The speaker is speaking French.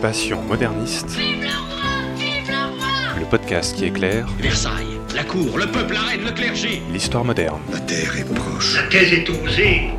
Passion moderniste, le le podcast qui éclaire Versailles, la cour, le peuple, la reine, le clergé. l'histoire moderne. La terre est proche. La thèse est osée.